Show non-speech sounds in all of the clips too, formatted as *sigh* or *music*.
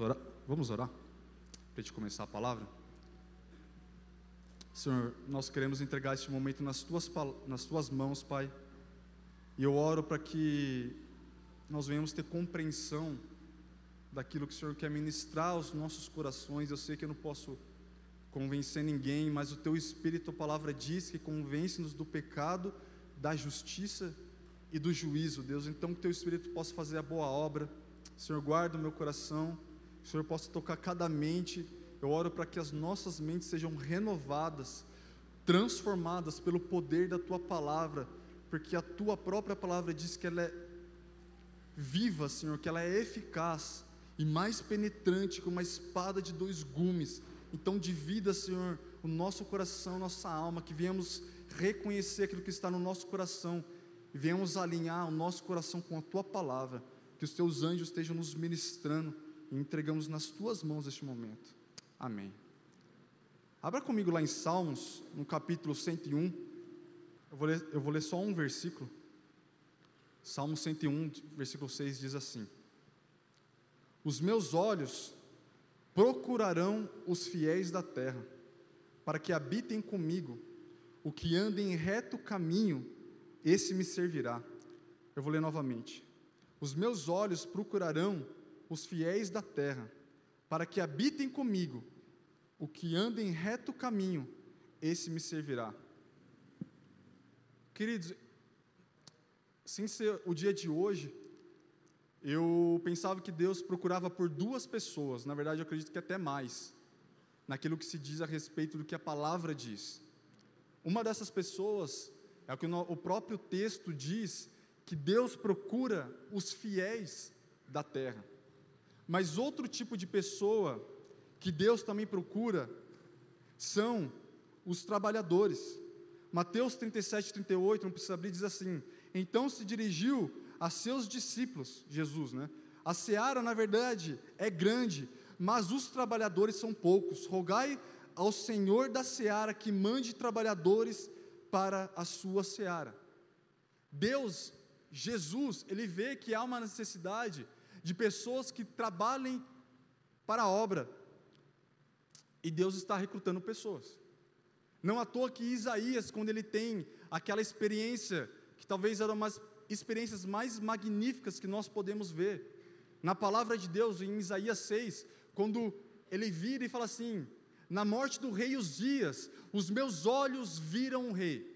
Vamos orar? Vamos orar? Para a gente começar a palavra? Senhor, nós queremos entregar este momento nas tuas, nas tuas mãos, Pai. E eu oro para que nós venhamos ter compreensão daquilo que o Senhor quer ministrar aos nossos corações. Eu sei que eu não posso convencer ninguém, mas o Teu Espírito, a palavra diz que convence-nos do pecado, da justiça e do juízo, Deus. Então, que o Teu Espírito possa fazer a boa obra. Senhor, guarda o meu coração. Senhor possa tocar cada mente eu oro para que as nossas mentes sejam renovadas, transformadas pelo poder da tua palavra, porque a tua própria palavra diz que ela é viva, Senhor, que ela é eficaz e mais penetrante que uma espada de dois gumes. Então, divida, Senhor, o nosso coração, nossa alma, que venhamos reconhecer aquilo que está no nosso coração e venhamos alinhar o nosso coração com a tua palavra, que os teus anjos estejam nos ministrando e entregamos nas tuas mãos este momento. Amém. Abra comigo lá em Salmos, no capítulo 101. Eu vou ler, eu vou ler só um versículo. Salmo 101, versículo 6 diz assim: Os meus olhos procurarão os fiéis da terra, para que habitem comigo. O que anda em reto caminho, esse me servirá. Eu vou ler novamente. Os meus olhos procurarão os fiéis da terra, para que habitem comigo. O que anda em reto caminho, esse me servirá. Queridos, sem ser o dia de hoje, eu pensava que Deus procurava por duas pessoas, na verdade eu acredito que até mais, naquilo que se diz a respeito do que a palavra diz. Uma dessas pessoas é o que o próprio texto diz, que Deus procura os fiéis da terra. Mas outro tipo de pessoa que Deus também procura são os trabalhadores. Mateus 37, 38, não precisa abrir, diz assim: Então se dirigiu a seus discípulos, Jesus, né? A seara, na verdade, é grande, mas os trabalhadores são poucos. Rogai ao Senhor da seara que mande trabalhadores para a sua seara. Deus, Jesus, ele vê que há uma necessidade de pessoas que trabalhem para a obra. E Deus está recrutando pessoas. Não à toa que Isaías, quando ele tem aquela experiência, que talvez era uma das experiências mais magníficas que nós podemos ver, na palavra de Deus, em Isaías 6, quando ele vira e fala assim: Na morte do rei Uzias, os meus olhos viram o rei,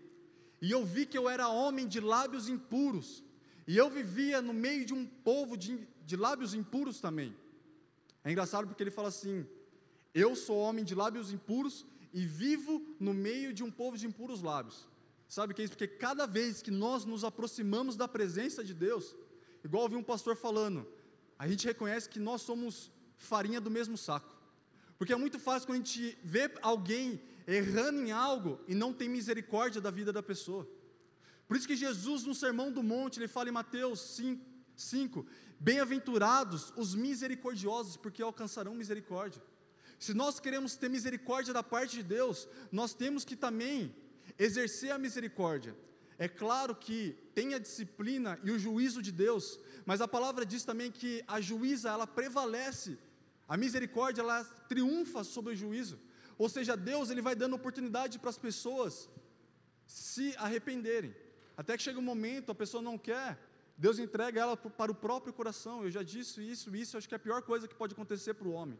e eu vi que eu era homem de lábios impuros, e eu vivia no meio de um povo de, de lábios impuros também. É engraçado porque ele fala assim: Eu sou homem de lábios impuros e vivo no meio de um povo de impuros lábios. Sabe o que é isso? Porque cada vez que nós nos aproximamos da presença de Deus, igual ouvi um pastor falando, a gente reconhece que nós somos farinha do mesmo saco. Porque é muito fácil quando a gente vê alguém errando em algo e não tem misericórdia da vida da pessoa. Por isso que Jesus, no Sermão do Monte, ele fala em Mateus 5, 5 Bem-aventurados os misericordiosos, porque alcançarão misericórdia. Se nós queremos ter misericórdia da parte de Deus, nós temos que também exercer a misericórdia. É claro que tem a disciplina e o juízo de Deus, mas a palavra diz também que a juíza ela prevalece, a misericórdia ela triunfa sobre o juízo. Ou seja, Deus ele vai dando oportunidade para as pessoas se arrependerem. Até que chega um momento, a pessoa não quer, Deus entrega ela para o próprio coração. Eu já disse isso, isso, acho que é a pior coisa que pode acontecer para o homem.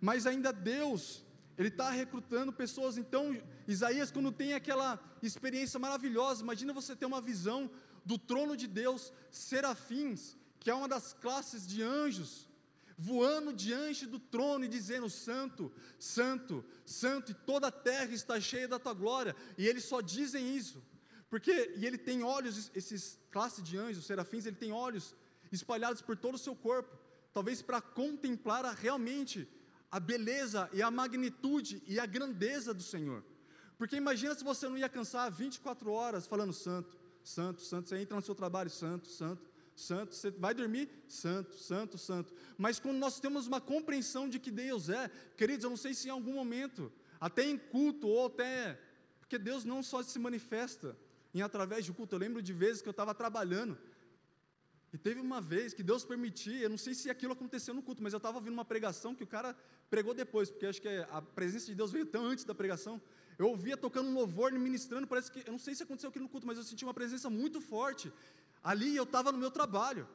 Mas ainda Deus, Ele está recrutando pessoas. Então, Isaías, quando tem aquela experiência maravilhosa, imagina você ter uma visão do trono de Deus, serafins, que é uma das classes de anjos, voando diante do trono e dizendo: Santo, Santo, Santo, e toda a terra está cheia da tua glória. E eles só dizem isso. Porque, e ele tem olhos, esses classe de anjos, serafins, ele tem olhos espalhados por todo o seu corpo, talvez para contemplar a, realmente a beleza e a magnitude e a grandeza do Senhor. Porque imagina se você não ia cansar 24 horas falando santo, santo, santo, você entra no seu trabalho, santo, santo, santo, você vai dormir, santo, santo, santo. Mas quando nós temos uma compreensão de que Deus é, queridos, eu não sei se em algum momento, até em culto ou até, porque Deus não só se manifesta em através do culto. Eu lembro de vezes que eu estava trabalhando E teve uma vez que Deus permitia, eu não sei se aquilo aconteceu no culto, mas eu estava ouvindo uma pregação que o cara pregou depois, porque acho que a presença de Deus veio tão antes da pregação. Eu ouvia tocando um louvor, ministrando, parece que, eu não sei se aconteceu aquilo no culto, mas eu senti uma presença muito forte. Ali eu estava no meu trabalho.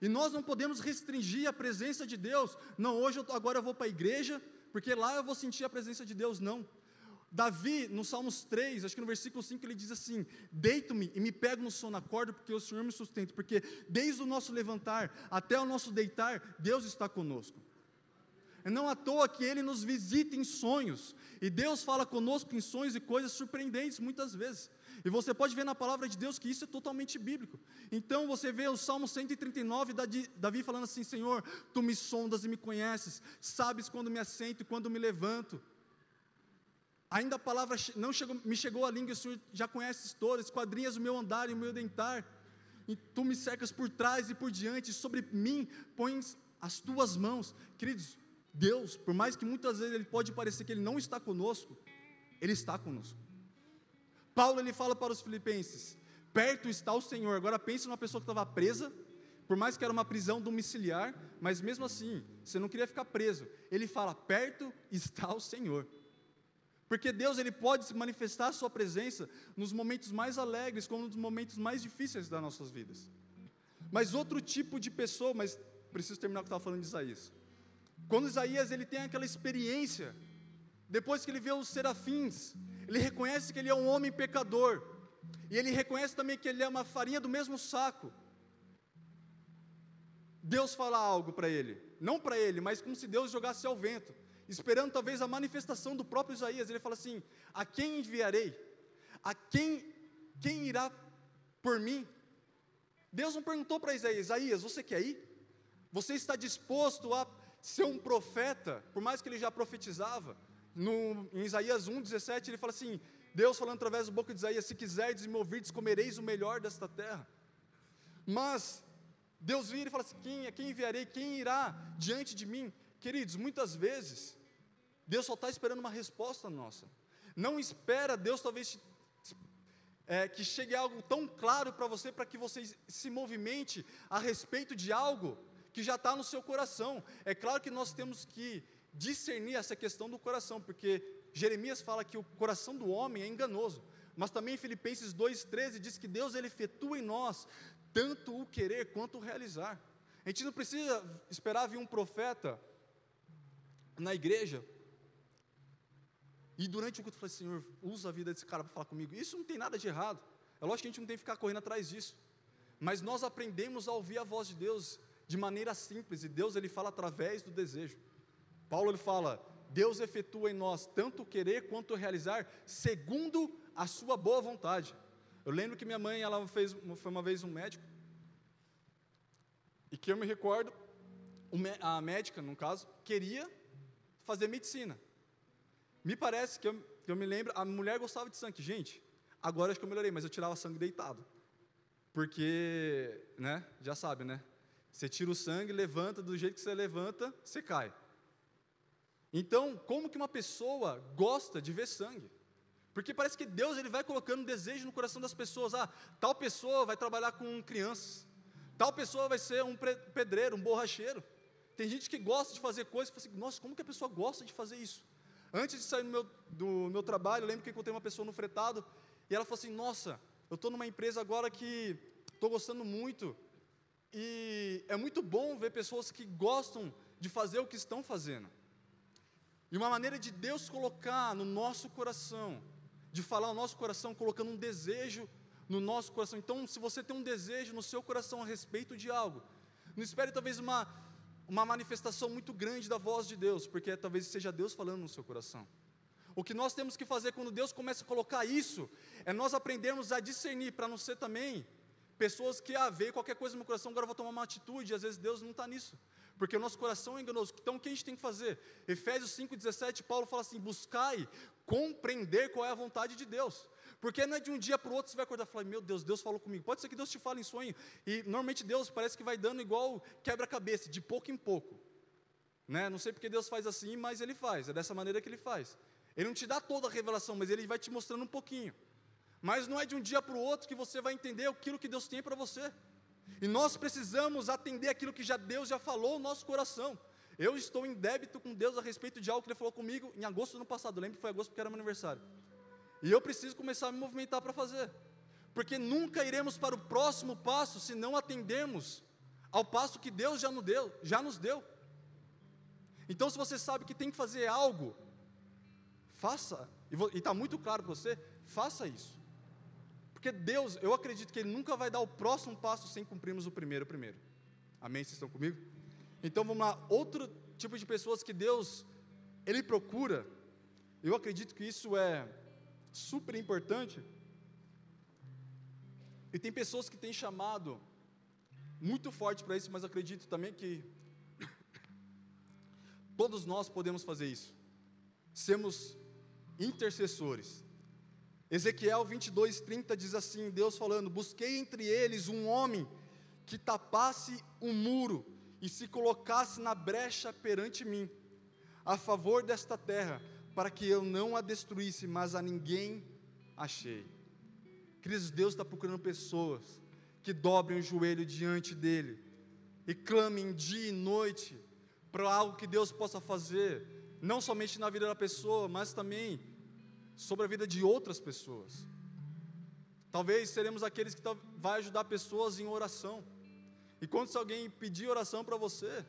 E nós não podemos restringir a presença de Deus. Não, hoje eu agora eu vou para a igreja, porque lá eu vou sentir a presença de Deus. Não. Davi, no Salmos 3, acho que no versículo 5, ele diz assim: Deito-me e me pego no sono, acordo, porque o Senhor me sustenta, porque desde o nosso levantar até o nosso deitar, Deus está conosco. É não à toa que Ele nos visita em sonhos, e Deus fala conosco em sonhos e coisas surpreendentes muitas vezes. E você pode ver na palavra de Deus que isso é totalmente bíblico. Então você vê o Salmo 139, Davi falando assim: Senhor, tu me sondas e me conheces, sabes quando me assento e quando me levanto. Ainda a palavra não chegou, me chegou à língua, o Senhor já conheces todas, esquadrinhas o meu andar e o meu dentar. E tu me cercas por trás e por diante, sobre mim pões as tuas mãos. Queridos, Deus, por mais que muitas vezes ele pode parecer que ele não está conosco, ele está conosco. Paulo ele fala para os filipenses: perto está o Senhor. Agora pense numa pessoa que estava presa, por mais que era uma prisão domiciliar, mas mesmo assim, você não queria ficar preso. Ele fala: perto está o Senhor. Porque Deus ele pode se manifestar a sua presença nos momentos mais alegres, como nos momentos mais difíceis das nossas vidas. Mas outro tipo de pessoa, mas preciso terminar o que estava falando de Isaías. Quando Isaías ele tem aquela experiência, depois que ele vê os serafins, ele reconhece que ele é um homem pecador, e ele reconhece também que ele é uma farinha do mesmo saco. Deus fala algo para ele, não para ele, mas como se Deus jogasse ao vento esperando talvez a manifestação do próprio Isaías. Ele fala assim: A quem enviarei? A quem, quem irá por mim? Deus não perguntou para Isaías: Isaías, você quer ir? Você está disposto a ser um profeta, por mais que ele já profetizava? No, em Isaías 1,17 ele fala assim: Deus falando através do boca de Isaías: Se quiserdes me ouvirdes, comereis o melhor desta terra. Mas Deus vira e fala assim: quem, a quem enviarei? Quem irá diante de mim? Queridos, muitas vezes Deus só está esperando uma resposta nossa. Não espera Deus talvez é, que chegue algo tão claro para você para que você se movimente a respeito de algo que já está no seu coração. É claro que nós temos que discernir essa questão do coração, porque Jeremias fala que o coração do homem é enganoso. Mas também Filipenses 2,13 diz que Deus ele efetua em nós tanto o querer quanto o realizar. A gente não precisa esperar vir um profeta na igreja e durante o culto eu falei, Senhor, usa a vida desse cara para falar comigo. Isso não tem nada de errado. É lógico que a gente não tem que ficar correndo atrás disso. Mas nós aprendemos a ouvir a voz de Deus de maneira simples, e Deus ele fala através do desejo. Paulo ele fala: Deus efetua em nós tanto o querer quanto o realizar, segundo a sua boa vontade. Eu lembro que minha mãe, ela fez, foi uma vez um médico, e que eu me recordo, a médica, no caso, queria fazer medicina. Me parece que eu, que eu me lembro, a mulher gostava de sangue. Gente, agora acho que eu melhorei, mas eu tirava sangue deitado. Porque, né, já sabe, né? Você tira o sangue, levanta, do jeito que você levanta, você cai. Então, como que uma pessoa gosta de ver sangue? Porque parece que Deus ele vai colocando desejo no coração das pessoas. Ah, tal pessoa vai trabalhar com crianças. Tal pessoa vai ser um pedreiro, um borracheiro. Tem gente que gosta de fazer coisas e fala assim, nossa, como que a pessoa gosta de fazer isso? Antes de sair do meu, do meu trabalho, eu lembro que encontrei uma pessoa no fretado e ela falou assim: Nossa, eu estou numa empresa agora que estou gostando muito e é muito bom ver pessoas que gostam de fazer o que estão fazendo. E uma maneira de Deus colocar no nosso coração, de falar no nosso coração, colocando um desejo no nosso coração. Então, se você tem um desejo no seu coração a respeito de algo, não espere talvez uma uma manifestação muito grande da voz de Deus, porque talvez seja Deus falando no seu coração. O que nós temos que fazer quando Deus começa a colocar isso, é nós aprendermos a discernir, para não ser também pessoas que, ah, veio qualquer coisa no meu coração, agora eu vou tomar uma atitude, e às vezes Deus não está nisso, porque o nosso coração é enganoso. Então o que a gente tem que fazer? Efésios 5,17, Paulo fala assim: buscai compreender qual é a vontade de Deus. Porque não é de um dia para o outro você vai acordar e falar, meu Deus, Deus falou comigo. Pode ser que Deus te fale em sonho. E normalmente Deus parece que vai dando igual quebra-cabeça, de pouco em pouco. Né? Não sei porque Deus faz assim, mas Ele faz. É dessa maneira que Ele faz. Ele não te dá toda a revelação, mas Ele vai te mostrando um pouquinho. Mas não é de um dia para o outro que você vai entender aquilo que Deus tem para você. E nós precisamos atender aquilo que já Deus já falou no nosso coração. Eu estou em débito com Deus a respeito de algo que Ele falou comigo em agosto do ano passado. Lembro que foi agosto porque era meu aniversário. E eu preciso começar a me movimentar para fazer. Porque nunca iremos para o próximo passo se não atendermos ao passo que Deus já nos deu. Já nos deu. Então, se você sabe que tem que fazer algo, faça. E está muito claro para você, faça isso. Porque Deus, eu acredito que Ele nunca vai dar o próximo passo sem cumprirmos o primeiro primeiro. Amém? Vocês estão comigo? Então vamos lá, outro tipo de pessoas que Deus, Ele procura, eu acredito que isso é super importante. E tem pessoas que têm chamado muito forte para isso, mas acredito também que todos nós podemos fazer isso. Sermos intercessores. Ezequiel 22, 30 diz assim: Deus falando: Busquei entre eles um homem que tapasse um muro e se colocasse na brecha perante mim, a favor desta terra, para que eu não a destruísse, mas a ninguém achei. Queridos, Deus está procurando pessoas que dobrem o joelho diante dEle e clamem dia e noite para algo que Deus possa fazer, não somente na vida da pessoa, mas também sobre a vida de outras pessoas. Talvez seremos aqueles que vai ajudar pessoas em oração. E quando se alguém pedir oração para você,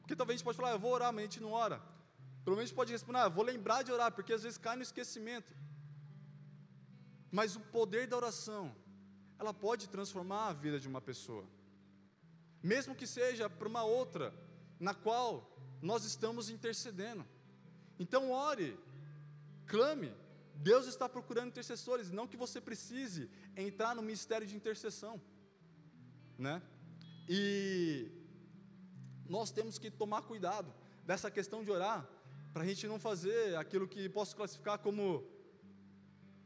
porque talvez a gente pode falar, ah, eu vou orar, mas a gente não ora. Gente pode responder, ah, vou lembrar de orar, porque às vezes cai no esquecimento. Mas o poder da oração, ela pode transformar a vida de uma pessoa. Mesmo que seja para uma outra, na qual nós estamos intercedendo. Então ore, clame. Deus está procurando intercessores, não que você precise entrar no ministério de intercessão, né? E nós temos que tomar cuidado dessa questão de orar, para a gente não fazer aquilo que posso classificar como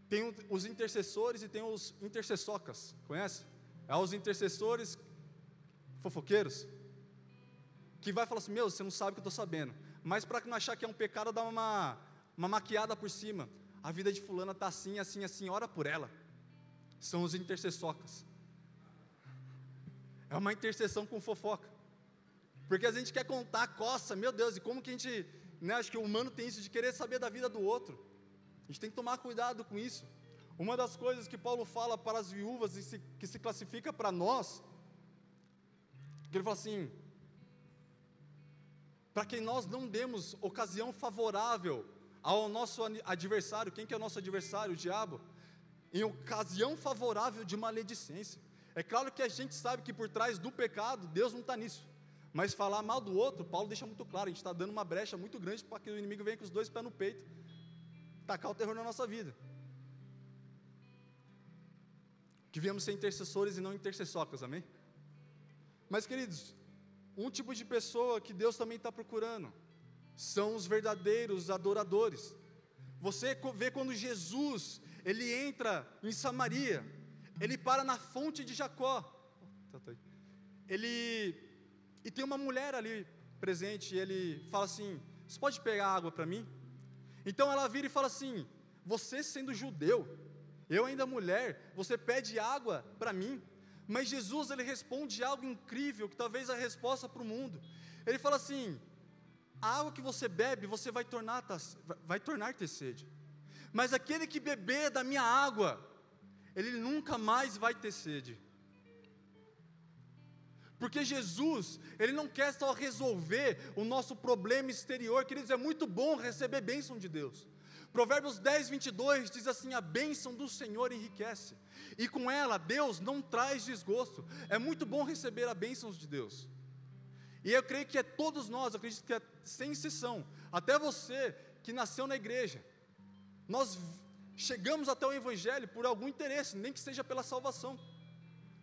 tem os intercessores e tem os intercessocas, conhece? É os intercessores fofoqueiros, que vai falar assim: Meu, você não sabe o que eu estou sabendo, mas para não achar que é um pecado, dá uma, uma maquiada por cima. A vida de Fulana está assim, assim, assim, ora por ela. São os intercessocas. É uma intercessão com fofoca. Porque a gente quer contar, coça, meu Deus, e como que a gente, né, acho que o humano tem isso de querer saber da vida do outro. A gente tem que tomar cuidado com isso. Uma das coisas que Paulo fala para as viúvas e se, que se classifica para nós, que ele fala assim: para que nós não demos ocasião favorável ao nosso adversário, quem que é o nosso adversário? O diabo, em ocasião favorável de maledicência. É claro que a gente sabe que por trás do pecado, Deus não está nisso. Mas falar mal do outro, Paulo deixa muito claro, a gente está dando uma brecha muito grande para que o inimigo venha com os dois pés no peito, tacar o terror na nossa vida. Que viemos ser intercessores e não intercessocas, amém? Mas queridos, um tipo de pessoa que Deus também está procurando são os verdadeiros adoradores. Você vê quando Jesus ele entra em Samaria, ele para na fonte de Jacó. Tá, tá ele e tem uma mulher ali presente, e ele fala assim: "Você pode pegar água para mim?" Então ela vira e fala assim: "Você sendo judeu, eu ainda mulher, você pede água para mim?" Mas Jesus ele responde algo incrível, que talvez a resposta para o mundo. Ele fala assim: a água que você bebe, você vai tornar, vai tornar ter sede. Mas aquele que beber da minha água, ele nunca mais vai ter sede. Porque Jesus, Ele não quer só resolver o nosso problema exterior, queridos, é muito bom receber bênção de Deus. Provérbios 10, 22 diz assim: A bênção do Senhor enriquece, e com ela Deus não traz desgosto. É muito bom receber a bênção de Deus. E eu creio que é todos nós, eu acredito que é sem exceção, até você que nasceu na igreja, nós chegamos até o Evangelho por algum interesse, nem que seja pela salvação,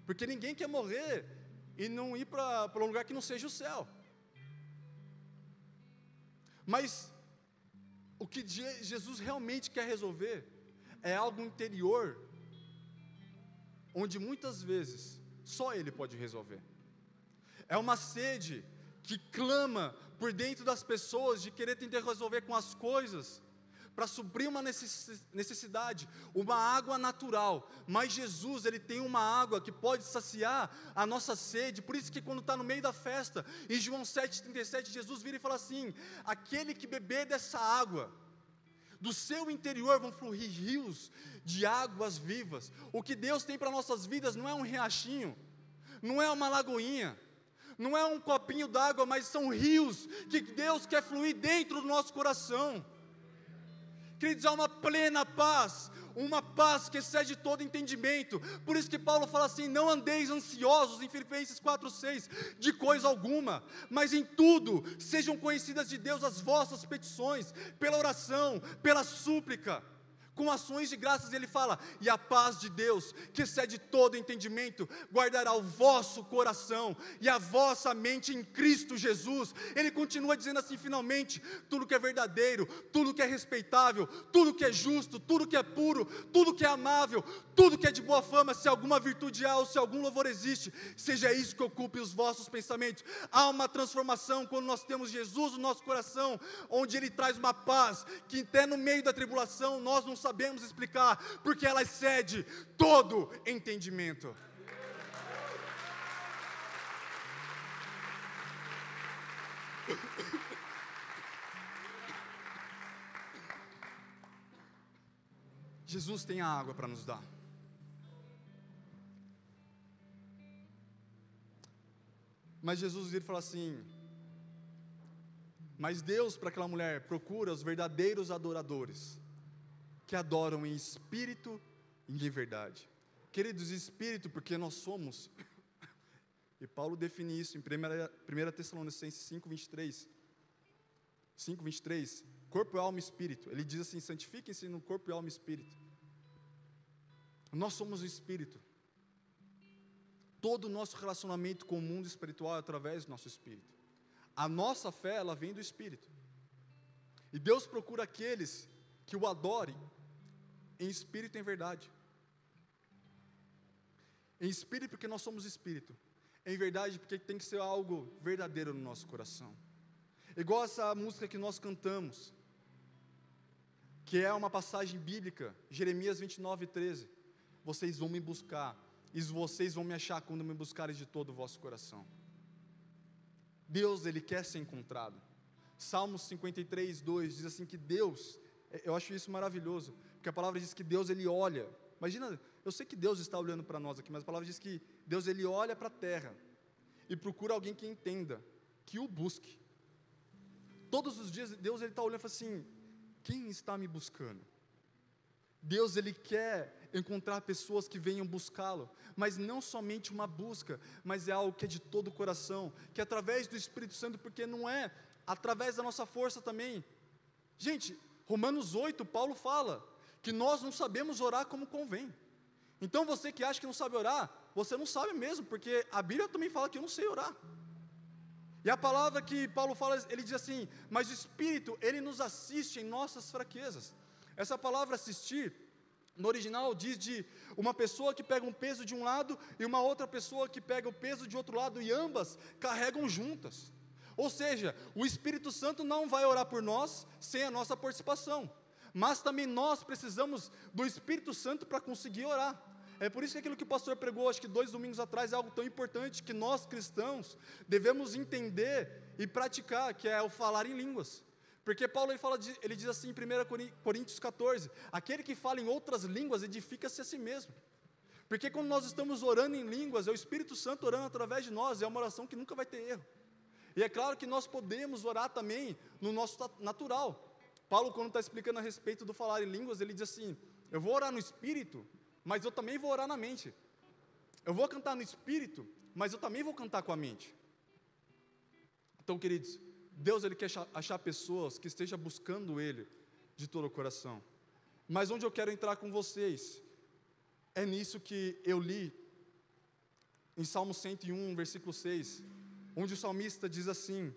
porque ninguém quer morrer e não ir para um lugar que não seja o céu. Mas o que Jesus realmente quer resolver é algo interior, onde muitas vezes só Ele pode resolver. É uma sede que clama por dentro das pessoas de querer tentar resolver com as coisas, para suprir uma necessidade, uma água natural. Mas Jesus, ele tem uma água que pode saciar a nossa sede. Por isso que quando está no meio da festa, em João 7,37, Jesus vira e fala assim: aquele que beber dessa água, do seu interior vão fluir rios de águas vivas. O que Deus tem para nossas vidas não é um riachinho, não é uma lagoinha, não é um copinho d'água, mas são rios que Deus quer fluir dentro do nosso coração. Queridos, há uma plena paz, uma paz que excede todo entendimento. Por isso que Paulo fala assim: não andeis ansiosos, em Filipenses 4,6, de coisa alguma, mas em tudo sejam conhecidas de Deus as vossas petições, pela oração, pela súplica com ações de graças, ele fala: e a paz de Deus, que excede todo entendimento, guardará o vosso coração e a vossa mente em Cristo Jesus. Ele continua dizendo assim: finalmente, tudo que é verdadeiro, tudo que é respeitável, tudo que é justo, tudo que é puro, tudo que é amável, tudo que é de boa fama, se alguma virtude há ou se algum louvor existe, seja isso que ocupe os vossos pensamentos. Há uma transformação quando nós temos Jesus no nosso coração, onde Ele traz uma paz que até no meio da tribulação nós não sabemos explicar, porque ela excede todo entendimento. *laughs* Jesus tem a água para nos dar. Mas Jesus vira e fala assim: Mas Deus, para aquela mulher, procura os verdadeiros adoradores, que adoram em espírito e em verdade. Queridos, espírito, porque nós somos. E Paulo define isso em 1 Tessalonicenses 5, 23. 5, 23. Corpo, alma e espírito. Ele diz assim: santifiquem-se no corpo, alma e espírito. Nós somos o espírito. Todo o nosso relacionamento com o mundo espiritual é através do nosso espírito. A nossa fé, ela vem do espírito. E Deus procura aqueles que o adorem em espírito e em verdade. Em espírito, porque nós somos espírito. Em verdade, porque tem que ser algo verdadeiro no nosso coração. Igual essa música que nós cantamos, que é uma passagem bíblica, Jeremias 29, 13. Vocês vão me buscar e vocês vão me achar quando me buscarem de todo o vosso coração. Deus, Ele quer ser encontrado. Salmos 53, 2 diz assim que Deus, é, eu acho isso maravilhoso, porque a palavra diz que Deus, Ele olha. Imagina, eu sei que Deus está olhando para nós aqui, mas a palavra diz que Deus, Ele olha para a terra e procura alguém que entenda, que o busque. Todos os dias, Deus, Ele está olhando e fala assim: quem está me buscando? Deus, Ele quer encontrar pessoas que venham buscá-lo, mas não somente uma busca, mas é algo que é de todo o coração, que é através do Espírito Santo, porque não é através da nossa força também. Gente, Romanos 8, Paulo fala que nós não sabemos orar como convém. Então você que acha que não sabe orar, você não sabe mesmo, porque a Bíblia também fala que eu não sei orar. E a palavra que Paulo fala, ele diz assim: Mas o Espírito, ele nos assiste em nossas fraquezas. Essa palavra assistir no original diz de uma pessoa que pega um peso de um lado e uma outra pessoa que pega o peso de outro lado e ambas carregam juntas. Ou seja, o Espírito Santo não vai orar por nós sem a nossa participação, mas também nós precisamos do Espírito Santo para conseguir orar. É por isso que aquilo que o pastor pregou, acho que dois domingos atrás, é algo tão importante que nós cristãos devemos entender e praticar, que é o falar em línguas. Porque Paulo ele, fala ele diz assim em 1 Coríntios 14: aquele que fala em outras línguas edifica-se a si mesmo. Porque quando nós estamos orando em línguas, é o Espírito Santo orando através de nós, é uma oração que nunca vai ter erro. E é claro que nós podemos orar também no nosso natural. Paulo, quando está explicando a respeito do falar em línguas, ele diz assim: Eu vou orar no espírito, mas eu também vou orar na mente. Eu vou cantar no espírito, mas eu também vou cantar com a mente. Então, queridos, Deus ele quer achar pessoas que estejam buscando Ele de todo o coração. Mas onde eu quero entrar com vocês é nisso que eu li em Salmo 101, versículo 6, onde o salmista diz assim: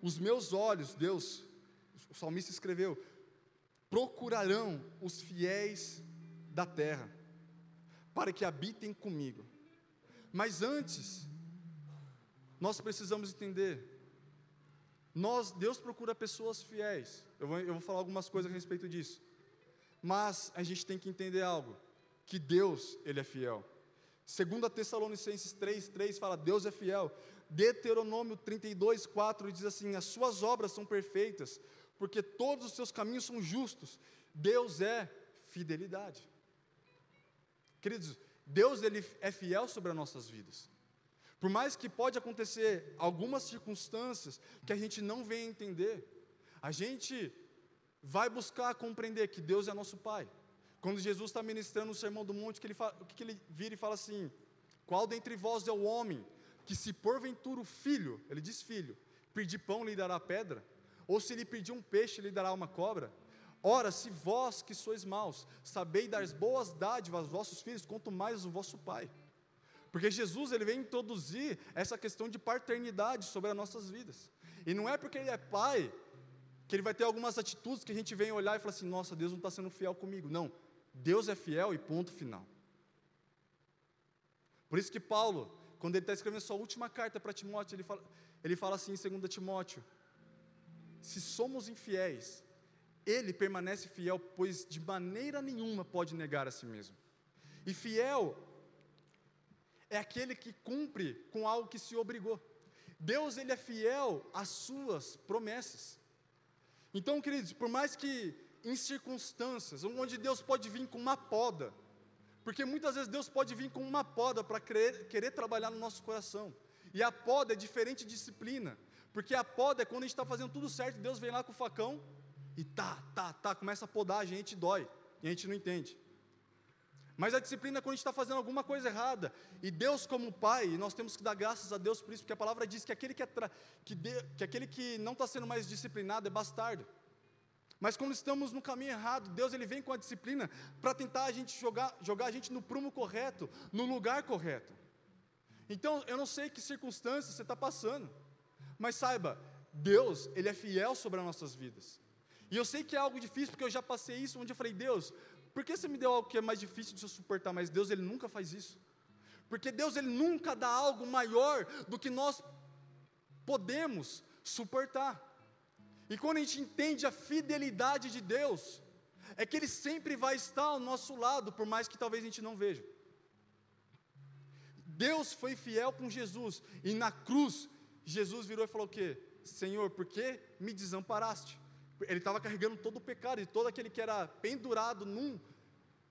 Os meus olhos, Deus, o salmista escreveu, procurarão os fiéis da terra, para que habitem comigo. Mas antes, nós precisamos entender Nós, Deus procura pessoas fiéis. Eu vou, eu vou falar algumas coisas a respeito disso. Mas a gente tem que entender algo, que Deus, ele é fiel. Segundo a Tessalonicenses 3, 3 fala, Deus é fiel. Deuteronômio 32, 4 diz assim, as suas obras são perfeitas, porque todos os seus caminhos são justos. Deus é fidelidade. Queridos, Deus ele é fiel sobre as nossas vidas. Por mais que pode acontecer algumas circunstâncias que a gente não vem entender, a gente vai buscar compreender que Deus é nosso Pai. Quando Jesus está ministrando o Sermão do Monte, que ele fala, o que, que ele vira e fala assim: Qual dentre vós é o homem que, se porventura o filho, ele diz filho, pedir pão lhe dará pedra? Ou se lhe pedir um peixe, lhe dará uma cobra? Ora, se vós que sois maus, sabeis dar boas dádivas aos vossos filhos, quanto mais o vosso Pai. Porque Jesus ele vem introduzir essa questão de paternidade sobre as nossas vidas. E não é porque ele é pai que ele vai ter algumas atitudes que a gente vem olhar e falar assim: nossa, Deus não está sendo fiel comigo. Não, Deus é fiel e ponto final. Por isso que Paulo, quando ele está escrevendo sua última carta para Timóteo, ele fala, ele fala assim em 2 Timóteo: se somos infiéis, ele permanece fiel, pois de maneira nenhuma pode negar a si mesmo. E fiel é aquele que cumpre com algo que se obrigou. Deus ele é fiel às suas promessas. Então, queridos, por mais que em circunstâncias onde Deus pode vir com uma poda, porque muitas vezes Deus pode vir com uma poda para querer, trabalhar no nosso coração. E a poda é diferente de disciplina, porque a poda é quando a gente está fazendo tudo certo, Deus vem lá com o facão e tá, tá, tá, começa a podar a gente, dói, e a gente não entende. Mas a disciplina é quando a gente está fazendo alguma coisa errada. E Deus, como Pai, nós temos que dar graças a Deus por isso, porque a palavra diz que aquele que, é que, de, que, aquele que não está sendo mais disciplinado é bastardo. Mas quando estamos no caminho errado, Deus ele vem com a disciplina para tentar a gente jogar, jogar a gente no prumo correto, no lugar correto. Então, eu não sei que circunstâncias você está passando, mas saiba, Deus, Ele é fiel sobre as nossas vidas. E eu sei que é algo difícil, porque eu já passei isso, onde eu falei, Deus, por que você me deu algo que é mais difícil de eu suportar? Mas Deus, Ele nunca faz isso. Porque Deus, Ele nunca dá algo maior do que nós podemos suportar. E quando a gente entende a fidelidade de Deus, é que Ele sempre vai estar ao nosso lado, por mais que talvez a gente não veja. Deus foi fiel com Jesus, e na cruz, Jesus virou e falou o quê? Senhor, por que me desamparaste? ele estava carregando todo o pecado, e todo aquele que era pendurado num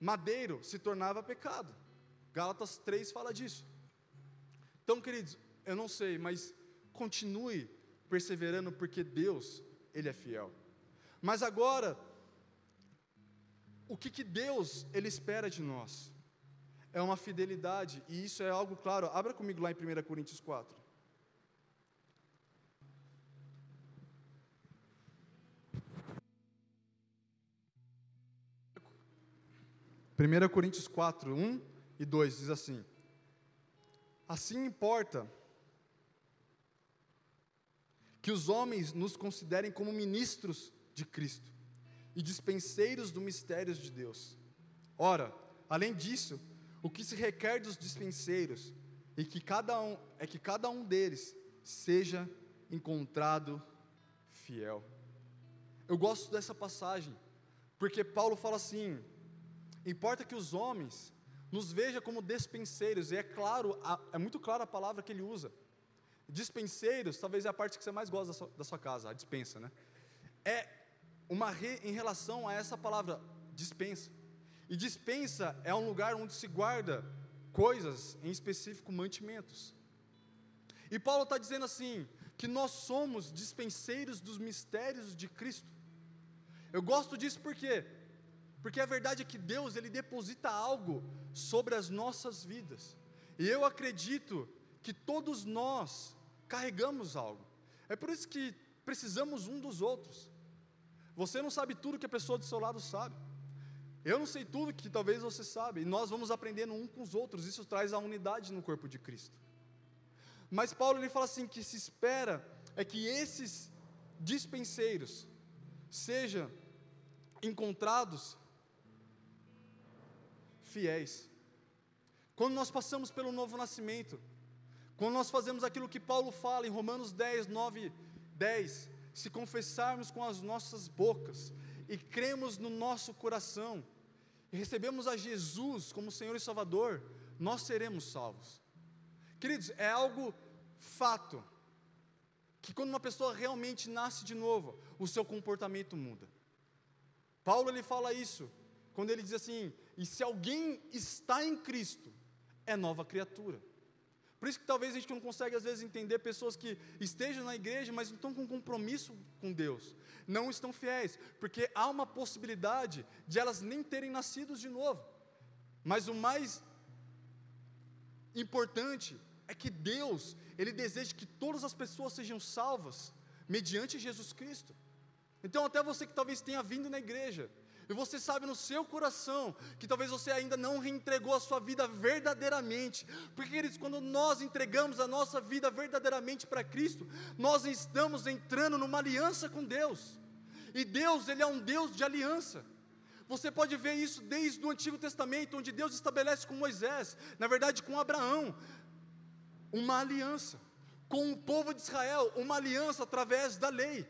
madeiro se tornava pecado. Gálatas 3 fala disso. Então, queridos, eu não sei, mas continue perseverando, porque Deus, Ele é fiel. Mas agora, o que, que Deus, Ele espera de nós? É uma fidelidade, e isso é algo claro. Abra comigo lá em 1 Coríntios 4. 1 Coríntios 4, 1 e 2 diz assim: Assim importa que os homens nos considerem como ministros de Cristo e dispenseiros do mistério de Deus. Ora, além disso, o que se requer dos dispenseiros é que cada um, é que cada um deles seja encontrado fiel. Eu gosto dessa passagem, porque Paulo fala assim: Importa que os homens nos vejam como despenseiros, e é claro, é muito clara a palavra que ele usa. Dispenseiros, talvez é a parte que você mais gosta da sua, da sua casa, a dispensa, né? É uma re, em relação a essa palavra, dispensa. E dispensa é um lugar onde se guarda coisas, em específico mantimentos. E Paulo está dizendo assim, que nós somos dispenseiros dos mistérios de Cristo. Eu gosto disso porque porque a verdade é que Deus, Ele deposita algo sobre as nossas vidas. E eu acredito que todos nós carregamos algo. É por isso que precisamos um dos outros. Você não sabe tudo que a pessoa do seu lado sabe. Eu não sei tudo que talvez você sabe. E nós vamos aprendendo um com os outros. Isso traz a unidade no corpo de Cristo. Mas Paulo ele fala assim que se espera é que esses dispenseiros sejam encontrados fiéis. Quando nós passamos pelo novo nascimento, quando nós fazemos aquilo que Paulo fala em Romanos 10, 9, 10: Se confessarmos com as nossas bocas e cremos no nosso coração, e recebemos a Jesus como Senhor e Salvador, nós seremos salvos. Queridos, é algo fato, que quando uma pessoa realmente nasce de novo, o seu comportamento muda. Paulo ele fala isso, quando ele diz assim: e se alguém está em Cristo, é nova criatura. Por isso que talvez a gente não consegue às vezes entender pessoas que estejam na igreja, mas não estão com compromisso com Deus, não estão fiéis, porque há uma possibilidade de elas nem terem nascido de novo. Mas o mais importante é que Deus, Ele deseja que todas as pessoas sejam salvas mediante Jesus Cristo. Então, até você que talvez tenha vindo na igreja, e você sabe no seu coração que talvez você ainda não reentregou a sua vida verdadeiramente, porque, queridos, quando nós entregamos a nossa vida verdadeiramente para Cristo, nós estamos entrando numa aliança com Deus, e Deus, Ele é um Deus de aliança. Você pode ver isso desde o Antigo Testamento, onde Deus estabelece com Moisés, na verdade com Abraão, uma aliança, com o povo de Israel, uma aliança através da lei.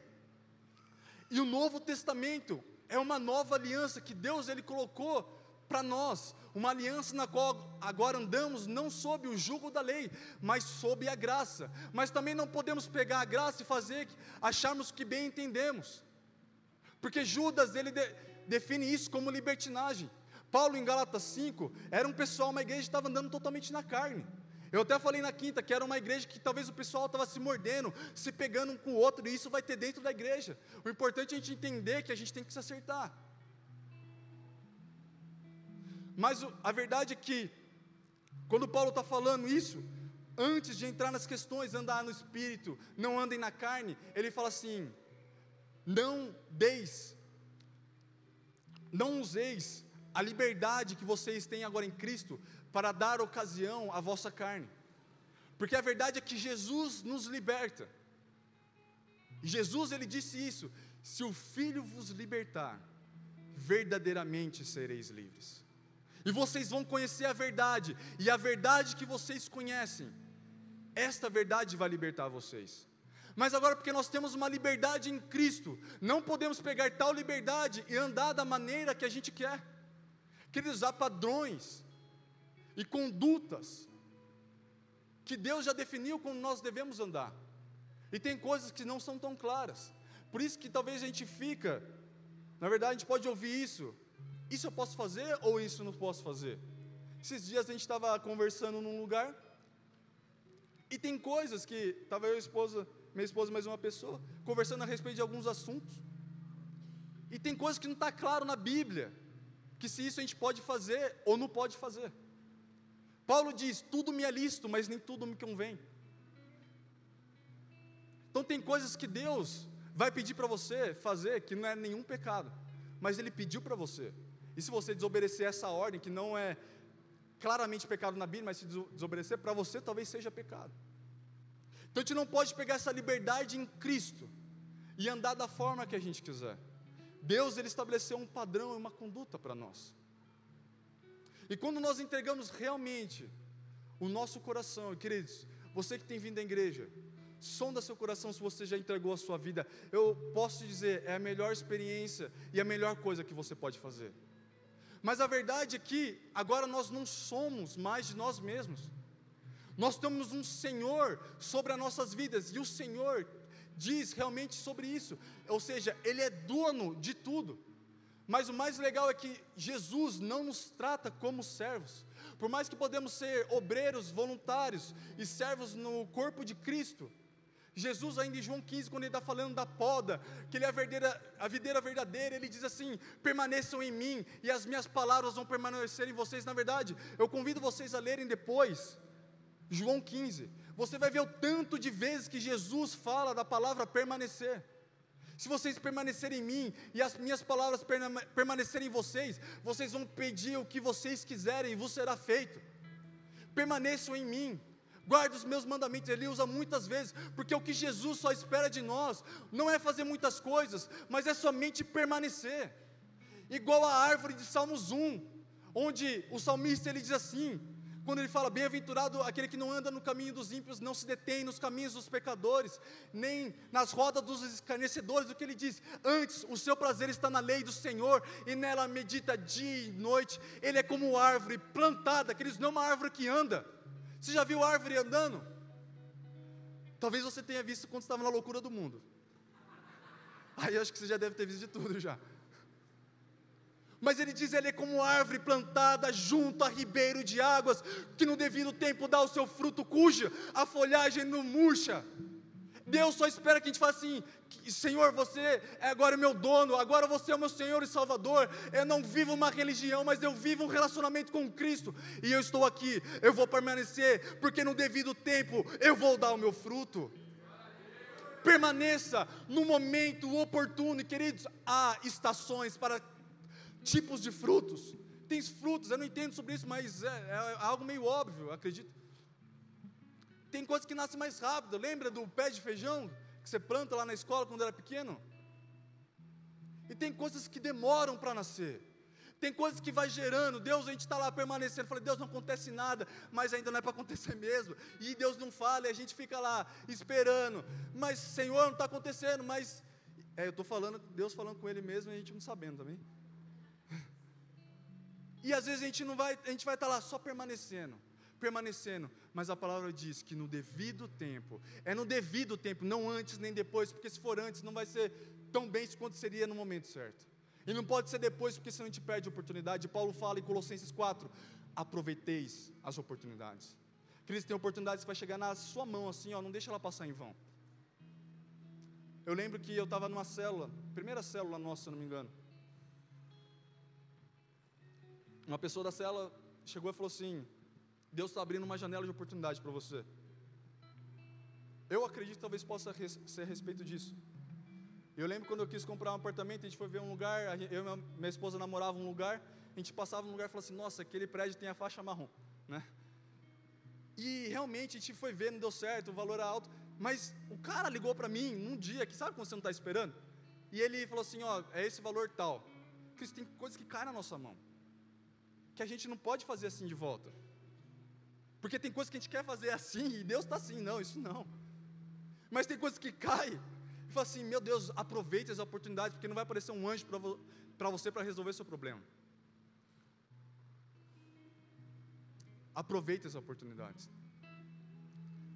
E o Novo Testamento é uma nova aliança que Deus ele colocou para nós, uma aliança na qual agora andamos não sob o jugo da lei, mas sob a graça. Mas também não podemos pegar a graça e fazer acharmos que bem entendemos. Porque Judas ele de, define isso como libertinagem. Paulo em Gálatas 5 era um pessoal, uma igreja estava andando totalmente na carne. Eu até falei na quinta que era uma igreja que talvez o pessoal estava se mordendo, se pegando um com o outro, e isso vai ter dentro da igreja. O importante é a gente entender que a gente tem que se acertar. Mas a verdade é que, quando Paulo está falando isso, antes de entrar nas questões, andar no espírito, não andem na carne, ele fala assim: não deis, não useis a liberdade que vocês têm agora em Cristo para dar ocasião à vossa carne. Porque a verdade é que Jesus nos liberta. Jesus ele disse isso: se o Filho vos libertar, verdadeiramente sereis livres. E vocês vão conhecer a verdade, e a verdade que vocês conhecem, esta verdade vai libertar vocês. Mas agora, porque nós temos uma liberdade em Cristo, não podemos pegar tal liberdade e andar da maneira que a gente quer. Queridos, há padrões, e condutas que Deus já definiu como nós devemos andar. E tem coisas que não são tão claras. Por isso que talvez a gente fica, na verdade a gente pode ouvir isso. Isso eu posso fazer ou isso não posso fazer? Esses dias a gente estava conversando num lugar e tem coisas que estava eu, esposa, minha esposa mais uma pessoa, conversando a respeito de alguns assuntos. E tem coisas que não está claro na Bíblia, que se isso a gente pode fazer ou não pode fazer. Paulo diz: tudo me é lícito, mas nem tudo me convém. Então tem coisas que Deus vai pedir para você fazer que não é nenhum pecado, mas Ele pediu para você. E se você desobedecer essa ordem, que não é claramente pecado na Bíblia, mas se desobedecer, para você talvez seja pecado. Então a gente não pode pegar essa liberdade em Cristo e andar da forma que a gente quiser. Deus ele estabeleceu um padrão e uma conduta para nós. E quando nós entregamos realmente o nosso coração, queridos, você que tem vindo à igreja, sonda seu coração se você já entregou a sua vida. Eu posso te dizer, é a melhor experiência e a melhor coisa que você pode fazer. Mas a verdade é que agora nós não somos mais de nós mesmos. Nós temos um Senhor sobre as nossas vidas e o Senhor diz realmente sobre isso. Ou seja, Ele é dono de tudo. Mas o mais legal é que Jesus não nos trata como servos. Por mais que podemos ser obreiros, voluntários e servos no corpo de Cristo, Jesus, ainda em João 15, quando ele está falando da poda, que ele é a, verdeira, a videira verdadeira, ele diz assim: permaneçam em mim e as minhas palavras vão permanecer em vocês. Na verdade, eu convido vocês a lerem depois, João 15. Você vai ver o tanto de vezes que Jesus fala da palavra permanecer. Se vocês permanecerem em mim e as minhas palavras permanecerem em vocês, vocês vão pedir o que vocês quiserem e vos será feito. Permaneçam em mim. Guarde os meus mandamentos, ele usa muitas vezes, porque o que Jesus só espera de nós não é fazer muitas coisas, mas é somente permanecer. Igual a árvore de Salmos 1, onde o salmista ele diz assim: Quando ele fala, bem-aventurado aquele que não anda no caminho dos ímpios, não se detém nos caminhos dos pecadores, nem nas rodas dos escarnecedores, o que ele diz? Antes, o seu prazer está na lei do Senhor, e nela medita dia e noite. Ele é como árvore plantada, aqueles não é uma árvore que anda. Você já viu árvore andando? Talvez você tenha visto quando estava na loucura do mundo. Aí acho que você já deve ter visto de tudo já. Mas ele diz: ele é como árvore plantada junto a ribeiro de águas, que no devido tempo dá o seu fruto, cuja a folhagem não murcha. Deus só espera que a gente faça assim: Senhor, você é agora meu dono, agora você é o meu Senhor e Salvador. Eu não vivo uma religião, mas eu vivo um relacionamento com Cristo. E eu estou aqui, eu vou permanecer, porque no devido tempo eu vou dar o meu fruto permaneça no momento oportuno. E queridos, há estações para tipos de frutos. Tem frutos, eu não entendo sobre isso, mas é, é algo meio óbvio, acredito. Tem coisas que nascem mais rápido. Lembra do pé de feijão que você planta lá na escola quando era pequeno? E tem coisas que demoram para nascer. Tem coisas que vai gerando. Deus, a gente está lá permanecendo. Falei, Deus, não acontece nada, mas ainda não é para acontecer *laughs* mesmo. E Deus não fala, e a gente fica lá esperando. Mas, Senhor, não está acontecendo. Mas, é, eu estou falando, Deus falando com Ele mesmo e a gente não sabendo também. E às vezes a gente não vai, a gente vai estar lá só permanecendo, permanecendo, mas a palavra diz que no devido tempo, é no devido tempo, não antes nem depois, porque se for antes não vai ser tão bem quanto seria no momento certo. E não pode ser depois, porque senão a gente perde a oportunidade. Paulo fala em Colossenses 4: aproveiteis as oportunidades. Cristo tem oportunidades que vai chegar na sua mão assim, ó, não deixa ela passar em vão. Eu lembro que eu estava numa célula, primeira célula nossa, se não me engano. Uma pessoa da cela chegou e falou assim: Deus está abrindo uma janela de oportunidade para você. Eu acredito que talvez possa ser a respeito disso. Eu lembro quando eu quis comprar um apartamento, a gente foi ver um lugar, eu e minha esposa namoravam um lugar, a gente passava num lugar e falou assim: Nossa, aquele prédio tem a faixa marrom, né? E realmente a gente foi ver, não deu certo, o valor era alto, mas o cara ligou para mim num dia que sabe quando você não está esperando? E ele falou assim: Ó, é esse valor tal. Cristo tem coisas que caem na nossa mão que a gente não pode fazer assim de volta. Porque tem coisas que a gente quer fazer assim e Deus está assim, não, isso não. Mas tem coisas que caem e fala assim: meu Deus, aproveite as oportunidades, porque não vai aparecer um anjo para você para resolver seu problema. Aproveite as oportunidades.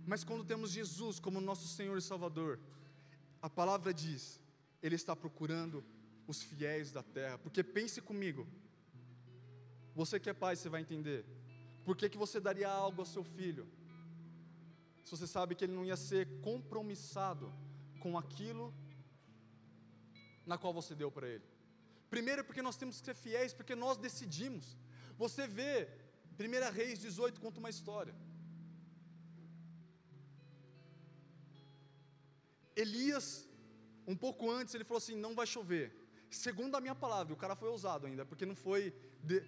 Mas quando temos Jesus como nosso Senhor e Salvador, a palavra diz, Ele está procurando os fiéis da terra, porque pense comigo, você que é pai, você vai entender. Por que, que você daria algo ao seu filho? Se você sabe que ele não ia ser compromissado com aquilo na qual você deu para ele. Primeiro, porque nós temos que ser fiéis, porque nós decidimos. Você vê, 1 Reis 18 conta uma história. Elias, um pouco antes, ele falou assim: não vai chover. Segundo a minha palavra, o cara foi ousado ainda, porque não foi. De,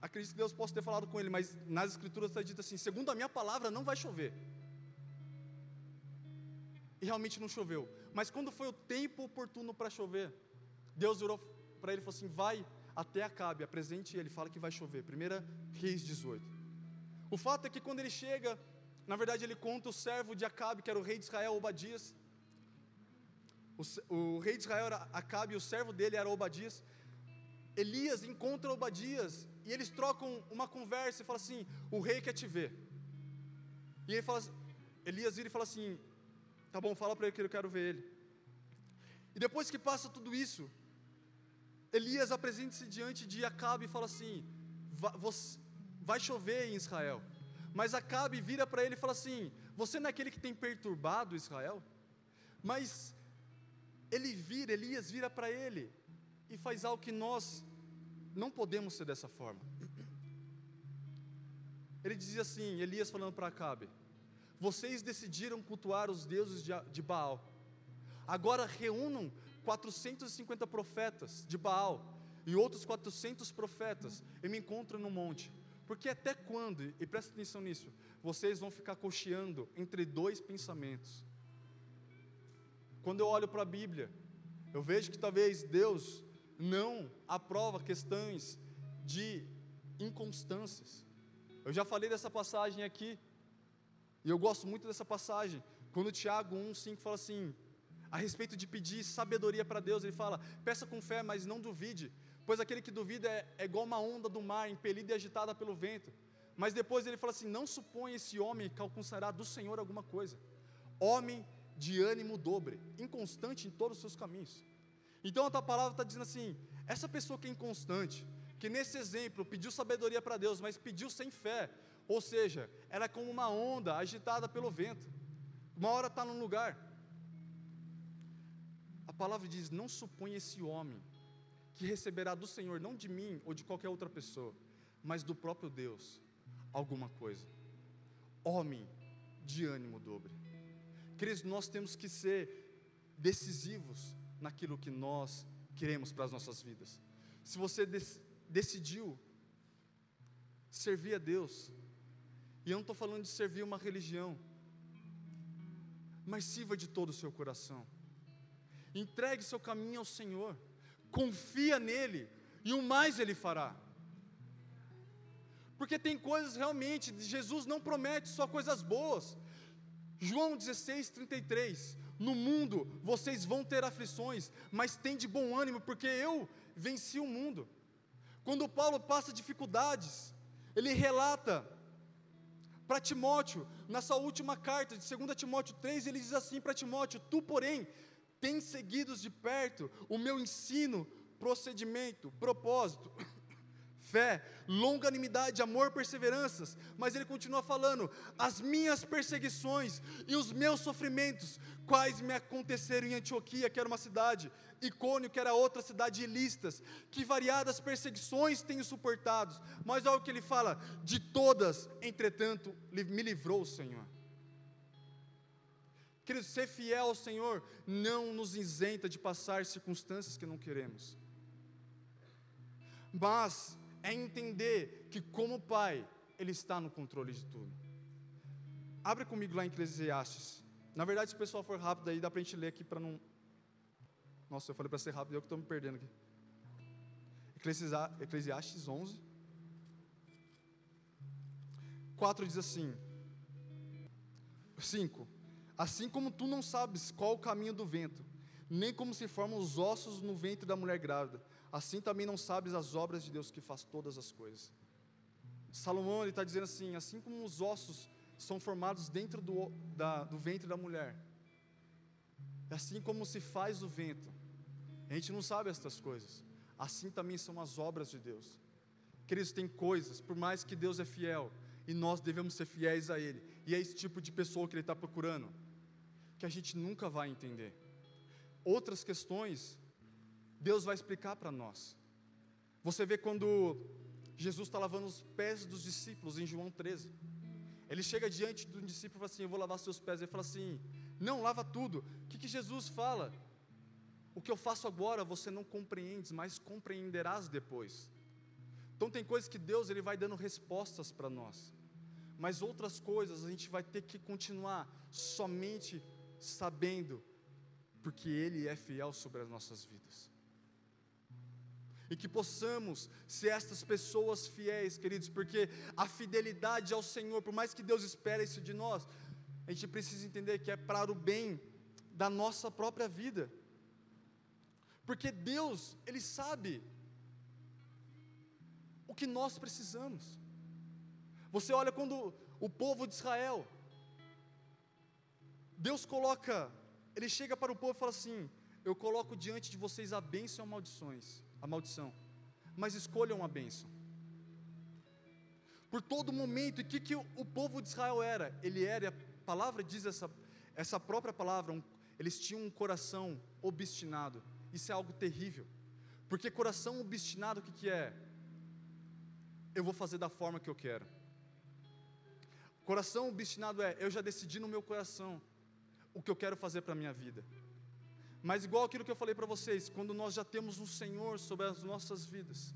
acredito que Deus possa ter falado com ele, mas nas escrituras está dito assim: segundo a minha palavra, não vai chover. E realmente não choveu. Mas quando foi o tempo oportuno para chover, Deus virou para ele e falou assim: vai até Acabe, apresente ele, fala que vai chover. Primeira Reis 18. O fato é que quando ele chega, na verdade ele conta o servo de Acabe, que era o rei de Israel, Obadias. O, o rei de Israel era Acabe, o servo dele era Obadias. Elias encontra Obadias e eles trocam uma conversa e fala assim: o rei quer te ver. E ele fala, Elias vira e fala assim: tá bom, fala para ele que eu quero ver ele. E depois que passa tudo isso, Elias apresenta-se diante de Acabe e fala assim: vai chover em Israel. Mas Acabe vira para ele e fala assim: Você não é aquele que tem perturbado Israel? Mas ele vira, Elias vira para ele e faz algo que nós não podemos ser dessa forma. Ele dizia assim, Elias falando para Acabe: Vocês decidiram cultuar os deuses de, Baal. Agora reúnam 450 profetas de Baal e outros 400 profetas e me encontram no monte. Porque até quando, e presta atenção nisso, vocês vão ficar cocheando entre dois pensamentos. Quando eu olho para a Bíblia, eu vejo que talvez Deus não aprova questões de inconstâncias. Eu já falei dessa passagem aqui, e eu gosto muito dessa passagem, quando Tiago 1,5 fala assim, a respeito de pedir sabedoria para Deus, ele fala: peça com fé, mas não duvide, pois aquele que duvida é, é igual uma onda do mar, impelida e agitada pelo vento. Mas depois ele fala assim: não suponha esse homem que alcançará do Senhor alguma coisa. Homem de ânimo dobre, inconstante em todos os seus caminhos. Então a tua palavra está dizendo assim: essa pessoa que é inconstante, que nesse exemplo pediu sabedoria para Deus, mas pediu sem fé, ou seja, era é como uma onda agitada pelo vento. Uma hora está num lugar. A palavra diz: não suponha esse homem que receberá do Senhor, não de mim ou de qualquer outra pessoa, mas do próprio Deus, alguma coisa. Homem de ânimo dobre. Queridos, nós temos que ser decisivos naquilo que nós queremos para as nossas vidas. Se você decidiu servir a Deus, e eu não estou falando de servir uma religião, mas sirva de todo o seu coração. Entregue seu caminho ao Senhor confia nele, e o mais ele fará. Porque tem coisas realmente, Jesus não promete só coisas boas. João 16, 33. No mundo vocês vão ter aflições, mas tem de bom ânimo, porque eu venci o mundo. Quando Paulo passa dificuldades, ele relata para Timóteo, na sua última carta, de 2 Timóteo 3, ele diz assim para Timóteo: Tu, porém, tem seguido de perto o meu ensino, procedimento, propósito, fé, longanimidade, amor, perseveranças. Mas ele continua falando: as minhas perseguições e os meus sofrimentos, quais me aconteceram em Antioquia, que era uma cidade, Icônio, que era outra cidade, e Listas, que variadas perseguições tenho suportado. Mas olha o que ele fala: de todas, entretanto, me livrou o Senhor. Querido, ser fiel ao Senhor não nos isenta de passar circunstâncias que não queremos. Mas é entender que, como Pai, Ele está no controle de tudo. Abre comigo lá em Eclesiastes. Na verdade, se o pessoal for rápido aí, dá para a gente ler aqui para não. Nossa, eu falei para ser rápido, eu que estou me perdendo aqui. Eclesiastes 11. 4 diz assim: 5 Assim como tu não sabes qual o caminho do vento, nem como se formam os ossos no ventre da mulher grávida, assim também não sabes as obras de Deus que faz todas as coisas. Salomão está dizendo assim: assim como os ossos são formados dentro do, da, do ventre da mulher, assim como se faz o vento, a gente não sabe estas coisas, assim também são as obras de Deus. Queridos, tem coisas, por mais que Deus é fiel, e nós devemos ser fiéis a Ele, e é esse tipo de pessoa que Ele está procurando que a gente nunca vai entender. Outras questões, Deus vai explicar para nós. Você vê quando Jesus está lavando os pés dos discípulos em João 13. Ele chega diante do discípulo e fala assim: Eu vou lavar seus pés. Ele fala assim: Não, lava tudo. O que, que Jesus fala? O que eu faço agora você não compreendes, mas compreenderás depois. Então tem coisas que Deus ele vai dando respostas para nós, mas outras coisas a gente vai ter que continuar somente sabendo, porque Ele é fiel sobre as nossas vidas. E que possamos ser estas pessoas fiéis, queridos, porque a fidelidade ao Senhor, por mais que Deus espere isso de nós, a gente precisa entender que é para o bem da nossa própria vida. Porque Deus, Ele sabe o que nós precisamos. Você olha quando o povo de Israel, Deus coloca, Ele chega para o povo e fala assim: Eu coloco diante de vocês a bênção e maldições, a maldição, mas escolham a bênção. Por todo momento, e o que, que o povo de Israel era? Ele era, a palavra diz essa, essa própria palavra, um, eles tinham um coração obstinado. Isso é algo terrível, porque coração obstinado, o que, que é? Eu vou fazer da forma que eu quero. Coração obstinado é, eu já decidi no meu coração, o que eu quero fazer para a minha vida. Mas, igual aquilo que eu falei para vocês, quando nós já temos um Senhor sobre as nossas vidas,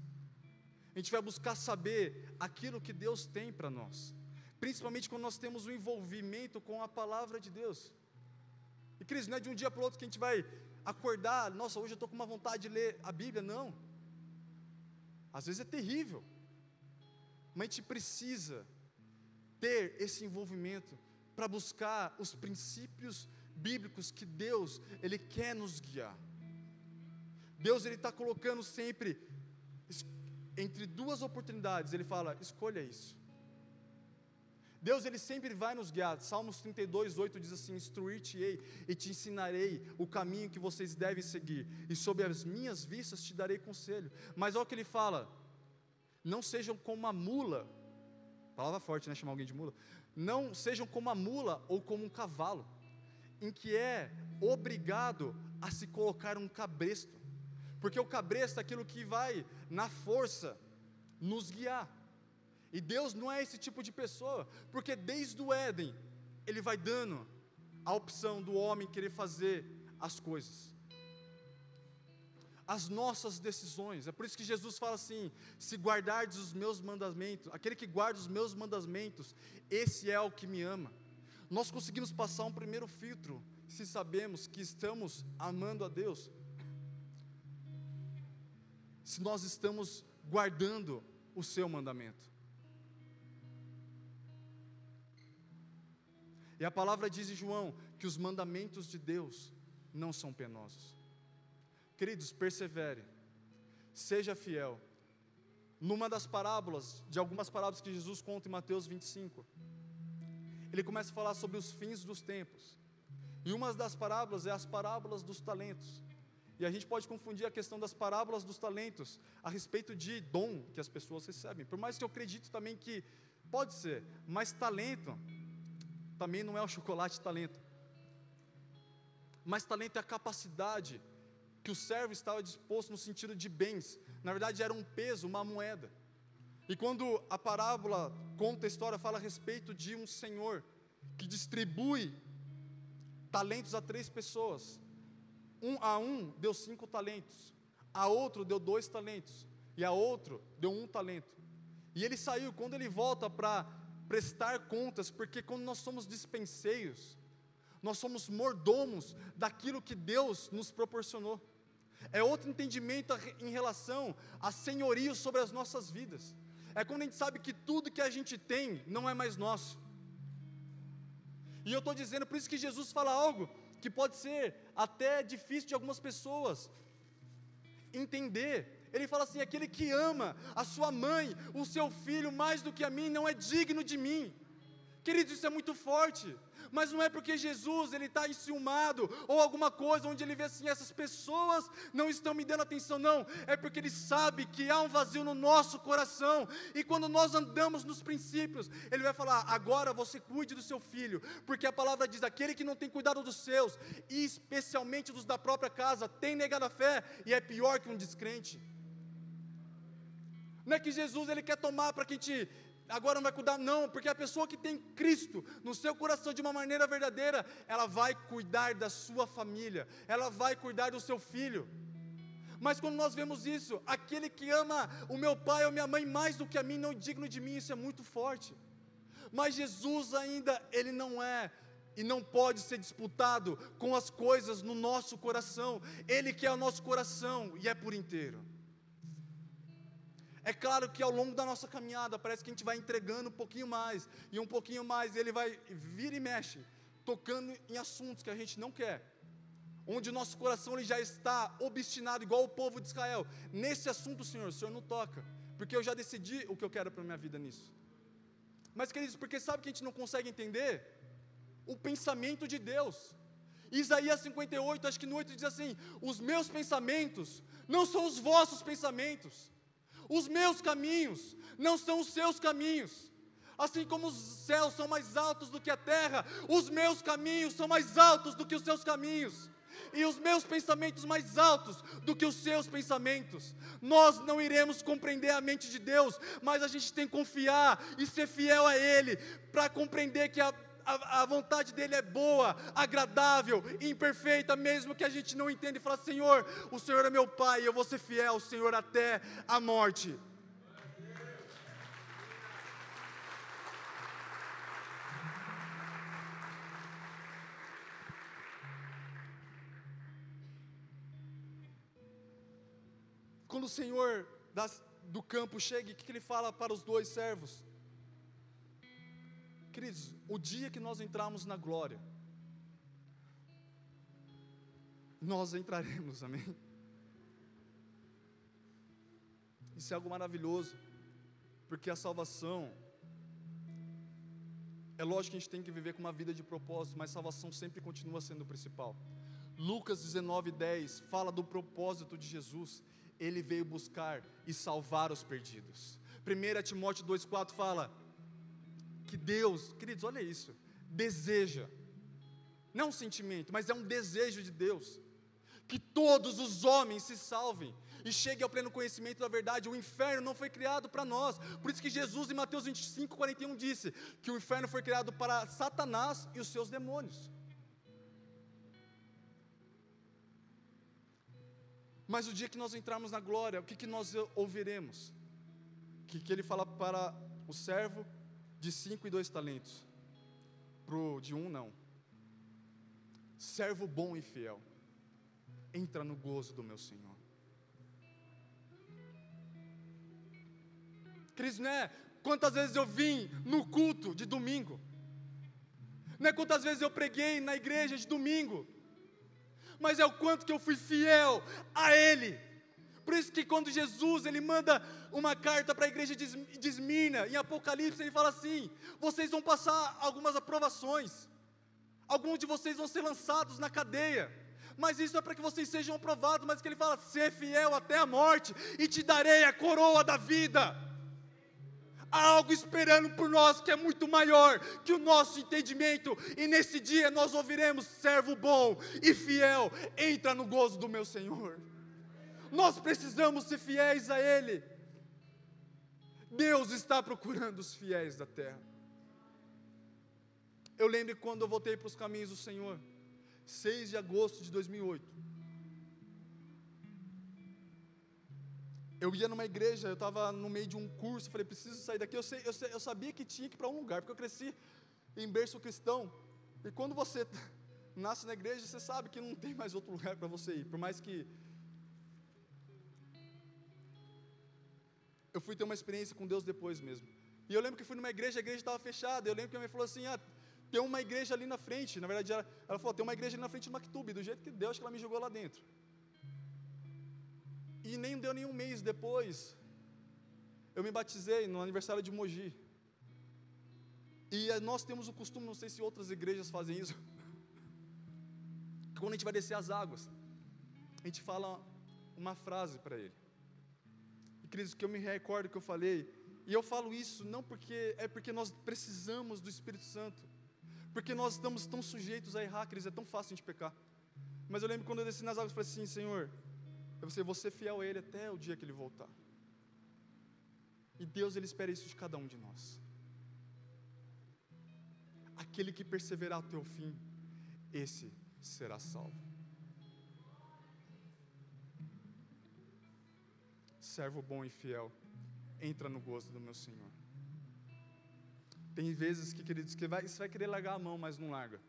a gente vai buscar saber aquilo que Deus tem para nós, principalmente quando nós temos um envolvimento com a palavra de Deus. E, Cris, não é de um dia para o outro que a gente vai acordar, nossa, hoje eu estou com uma vontade de ler a Bíblia, não. Às vezes é terrível, mas a gente precisa ter esse envolvimento, para buscar os princípios bíblicos que Deus, Ele quer nos guiar. Deus, Ele está colocando sempre entre duas oportunidades, Ele fala: escolha isso. Deus ele sempre vai nos guiar. Salmos 32, 8 diz assim: Instruir-te-ei e te ensinarei o caminho que vocês devem seguir, e sob as minhas vistas te darei conselho. Mas olha o que ele fala: Não sejam como uma mula, palavra forte, né? Chamar alguém de mula. Não sejam como uma mula ou como um cavalo, em que é obrigado a se colocar um cabresto, porque o cabresto é aquilo que vai, na força, nos guiar. E Deus não é esse tipo de pessoa, porque desde o Éden, Ele vai dando a opção do homem querer fazer as coisas. As nossas decisões, é por isso que Jesus fala assim: se guardardes os meus mandamentos, aquele que guarda os meus mandamentos, esse é o que me ama. Nós conseguimos passar um primeiro filtro, se sabemos que estamos amando a Deus, se nós estamos guardando o seu mandamento. E a palavra diz em João que os mandamentos de Deus não são penosos. Queridos, persevere, seja fiel. Numa das parábolas, de algumas parábolas que Jesus conta em Mateus 25, ele começa a falar sobre os fins dos tempos. E uma das parábolas é as parábolas dos talentos. E a gente pode confundir a questão das parábolas dos talentos a respeito de dom que as pessoas recebem. Por mais que eu acredito também que pode ser, mas talento também não é o chocolate talento. Mas talento é a capacidade que o servo estava disposto no sentido de bens. Na verdade, era um peso, uma moeda. E quando a parábola conta a história, fala a respeito de um senhor que distribui talentos a três pessoas. Um a um deu cinco talentos, a outro deu dois talentos, e a outro deu um talento. E ele saiu, quando ele volta para prestar contas, porque quando nós somos dispenseiros, nós somos mordomos daquilo que Deus nos proporcionou. É outro entendimento em relação a senhorio sobre as nossas vidas. É quando a gente sabe que tudo que a gente tem não é mais nosso. E eu estou dizendo, por isso que Jesus fala algo que pode ser até difícil de algumas pessoas entender, ele fala assim: aquele que ama a sua mãe, o seu filho mais do que a mim, não é digno de mim. Queridos, isso é muito forte. Mas não é porque Jesus ele está enciumado ou alguma coisa onde ele vê assim essas pessoas não estão me dando atenção não. É porque ele sabe que há um vazio no nosso coração e quando nós andamos nos princípios ele vai falar agora você cuide do seu filho porque a palavra diz aquele que não tem cuidado dos seus e especialmente dos da própria casa tem negado a fé e é pior que um descrente. Não é que Jesus ele quer tomar para que a gente agora não vai cuidar, não, porque a pessoa que tem Cristo no seu coração de uma maneira verdadeira, ela vai cuidar da sua família, ela vai cuidar do seu filho. Mas quando nós vemos isso, aquele que ama o meu pai ou minha mãe mais do que a mim, não é digno de mim, isso é muito forte. Mas Jesus ainda, ele não é e não pode ser disputado com as coisas no nosso coração. Ele quer o nosso coração e é por inteiro. É claro que ao longo da nossa caminhada parece que a gente vai entregando um pouquinho mais e um pouquinho mais, e ele vai vir e mexe, tocando em assuntos que a gente não quer. Onde o nosso coração ele já está obstinado, igual o povo de Israel. Nesse assunto, Senhor, o Senhor não toca, porque eu já decidi o que eu quero para a minha vida nisso. Mas, queridos, porque sabe que a gente não consegue entender? O pensamento de Deus. Isaías 58, acho que no 8 diz assim: Os meus pensamentos não são os vossos pensamentos os meus caminhos não são os seus caminhos. Assim como os céus são mais altos do que a terra, os meus caminhos são mais altos do que os seus caminhos e os meus pensamentos mais altos do que os seus pensamentos. Nós não iremos compreender a mente de Deus, mas a gente tem que confiar e ser fiel a Ele para compreender que a a, a, vontade dele é boa, agradável, imperfeita, mesmo que a gente não entenda e fala: Senhor, o Senhor é meu Pai, eu vou ser fiel ao Senhor até a morte. Quando o Senhor das, do campo chega, o que, que ele fala para os dois servos? Queridos, o dia que nós entrarmos na glória, nós entraremos, *laughs* amém? Isso é algo maravilhoso, porque a salvação, é lógico que a gente tem que viver com uma vida de propósito, mas salvação sempre continua sendo o principal. Lucas 19, 10 fala do propósito de Jesus, ele veio buscar e salvar os perdidos. 1 Timóteo 2,4 fala que Deus, queridos, olha isso, deseja, não um sentimento, mas é um desejo de Deus, que todos os homens se salvem e cheguem ao pleno conhecimento da verdade. O inferno não foi criado para nós, por isso que Jesus em Mateus 25, 41 disse que o inferno foi criado para Satanás e os seus demônios. Mas o dia que nós entrarmos na glória, o que, que nós ouviremos? Que, que ele fala para o servo de cinco e dois talentos, pro de um não. Servo bom e fiel, entra no gozo do meu Senhor. Cris, é quantas vezes eu vim no culto de domingo, não é quantas vezes eu preguei na igreja de domingo, mas é o quanto que eu fui fiel a Ele. Por isso que quando Jesus ele manda uma carta para a igreja de Esmirna, em Apocalipse, ele fala assim: vocês vão passar algumas aprovações, alguns de vocês vão ser lançados na cadeia, mas isso é para que vocês sejam aprovados, mas que ele fala: ser fiel até a morte, e te darei a coroa da vida. Há algo esperando por nós que é muito maior que o nosso entendimento, e nesse dia nós ouviremos: servo bom e fiel, entra no gozo do meu Senhor. Nós precisamos ser fiéis a Ele. Deus está procurando os fiéis da terra. Eu lembro quando eu voltei para os caminhos do Senhor, 6 de agosto de 2008. Eu ia numa igreja, eu estava no meio de um curso, falei, preciso sair daqui. Eu, sei, eu, sei, eu sabia que tinha que ir para um lugar, porque eu cresci em berço cristão. E quando você *laughs* nasce na igreja, você sabe que não tem mais outro lugar para você ir. Por mais que eu fui ter uma experiência com Deus depois mesmo. E eu lembro que fui numa igreja, a igreja estava fechada. Eu lembro que a minha falou assim: ah, tem uma igreja ali na frente. Na verdade, ela, ela falou: tem uma igreja ali na frente do Mactube. Do jeito que deu, acho que ela me jogou lá dentro. E nem deu nenhum mês depois, eu me batizei no aniversário de Mogi. E eh, nós temos o costume, não sei se outras igrejas fazem isso, *laughs* quando a gente vai descer as águas, a gente fala uma frase para ele. E Cristo, que eu me recordo que eu falei, e eu falo isso não porque é porque nós precisamos do Espírito Santo, porque nós estamos tão sujeitos a errar, Cris, é tão fácil a gente pecar. Mas eu lembro quando eu desci nas águas, eu falei assim, Senhor, eu vou ser fiel a Ele até o dia que Ele voltar. E Deus, Ele espera isso de cada um de nós. Aquele que perseverar até o fim, esse será salvo. Servo bom e fiel, entra no gozo do meu Senhor. Tem vezes que, queridos, que vai, você vai querer largar a mão, mas não larga.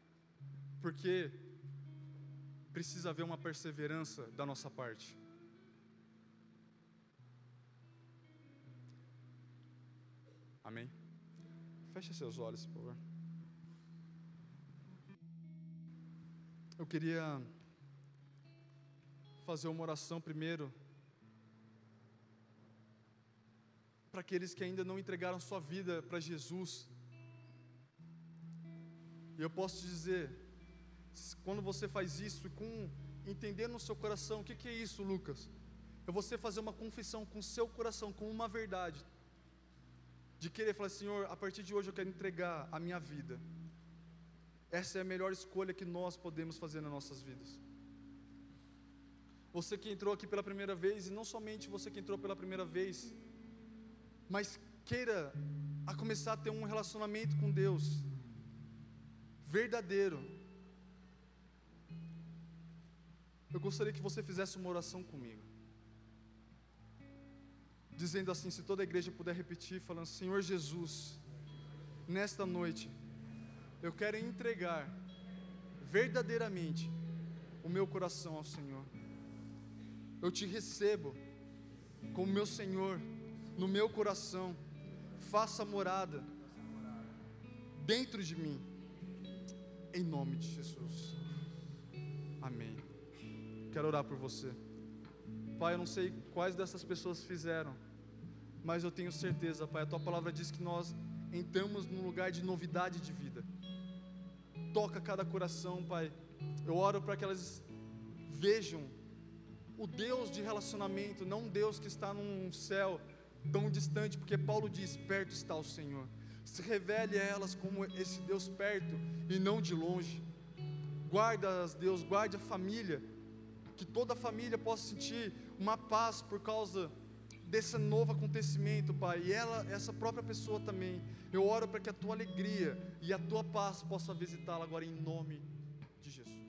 Porque precisa haver uma perseverança da nossa parte. Amém? Feche seus olhos, por favor. Eu queria fazer uma oração primeiro para aqueles que ainda não entregaram sua vida para Jesus. E eu posso te dizer, quando você faz isso com entender no seu coração, o que, que é isso, Lucas? É você fazer uma confissão com o seu coração, com uma verdade de querer falar, Senhor, a partir de hoje eu quero entregar a minha vida. Essa é a melhor escolha que nós podemos fazer nas nossas vidas. Você que entrou aqui pela primeira vez, e não somente você que entrou pela primeira vez, mas queira a começar a ter um relacionamento com Deus verdadeiro. Eu gostaria que você fizesse uma oração comigo dizendo assim: se toda a igreja puder repetir, falando: Senhor Jesus, nesta noite, eu quero entregar verdadeiramente o meu coração ao Senhor. Eu te recebo como meu Senhor no meu coração. Faça morada dentro de mim. Em nome de Jesus. Amém. Quero orar por você. Pai, eu não sei quais dessas pessoas fizeram, mas eu tenho certeza, Pai, a tua palavra diz que nós entramos num lugar de novidade de vida. Toca cada coração, Pai. Eu oro para que elas vejam o Deus de relacionamento, não um Deus que está num céu tão distante, porque Paulo diz: perto está o Senhor. Se revele a elas como esse Deus perto e não de longe. Guarda-as, Deus, guarde a família, que toda a família possa sentir uma paz por causa desse novo acontecimento, Pai, e ela, essa própria pessoa também. Eu oro para que a tua alegria e a tua paz possa visitá-la agora em nome de Jesus.